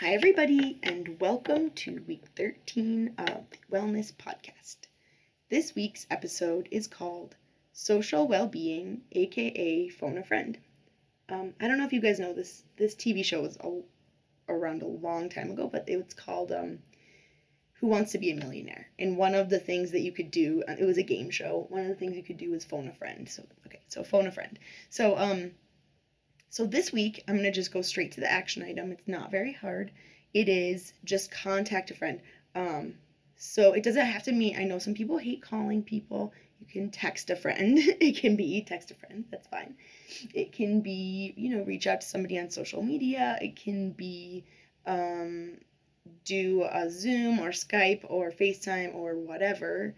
Hi, everybody, and welcome to week 13 of the Wellness Podcast. This week's episode is called Social Well-Being, aka Phone a Friend. Um, I don't know if you guys know this. This TV show was a, around a long time ago, but it was called um, Who Wants to Be a Millionaire. And one of the things that you could do, uh, it was a game show. One of the things you could do was phone a friend. So okay, so phone a friend. So um, so this week, I'm going to just go straight to the action item. It's not very hard. It is just contact a friend. Um, so it doesn't have to mean, I know some people hate calling people. You can text a friend. it can be text a friend. That's fine. It can be, you know, reach out to somebody on social media. It can be um, do a Zoom or Skype or FaceTime or whatever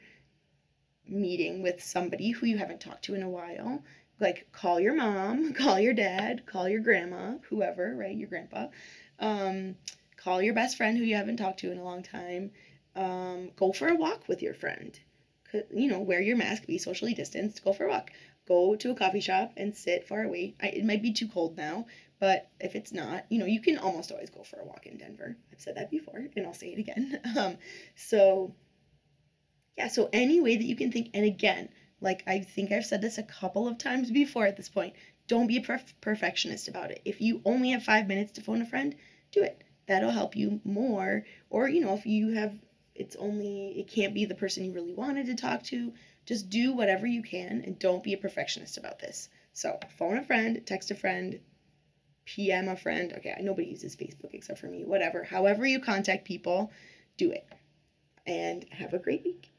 meeting with somebody who you haven't talked to in a while like call your mom, call your dad, call your grandma, whoever, right? Your grandpa. Um, call your best friend who you haven't talked to in a long time. Um, go for a walk with your friend. You know, wear your mask, be socially distanced, go for a walk. Go to a coffee shop and sit far away. I, it might be too cold now, but if it's not, you know, you can almost always go for a walk in Denver. I've said that before, and I'll say it again. Um, so, yeah, so any way that you can think, and again, like I think I've said this a couple of times before at this point. Don't be a perf- perfectionist about it. If you only have five minutes to phone a friend, do it. That'll help you more. Or, you know, if you have, it's only, it can't be the person you really wanted to talk to, just do whatever you can and don't be a perfectionist about this. So, phone a friend, text a friend, PM a friend. Okay, nobody uses Facebook except for me. Whatever. However, you contact people, do it. And have a great week.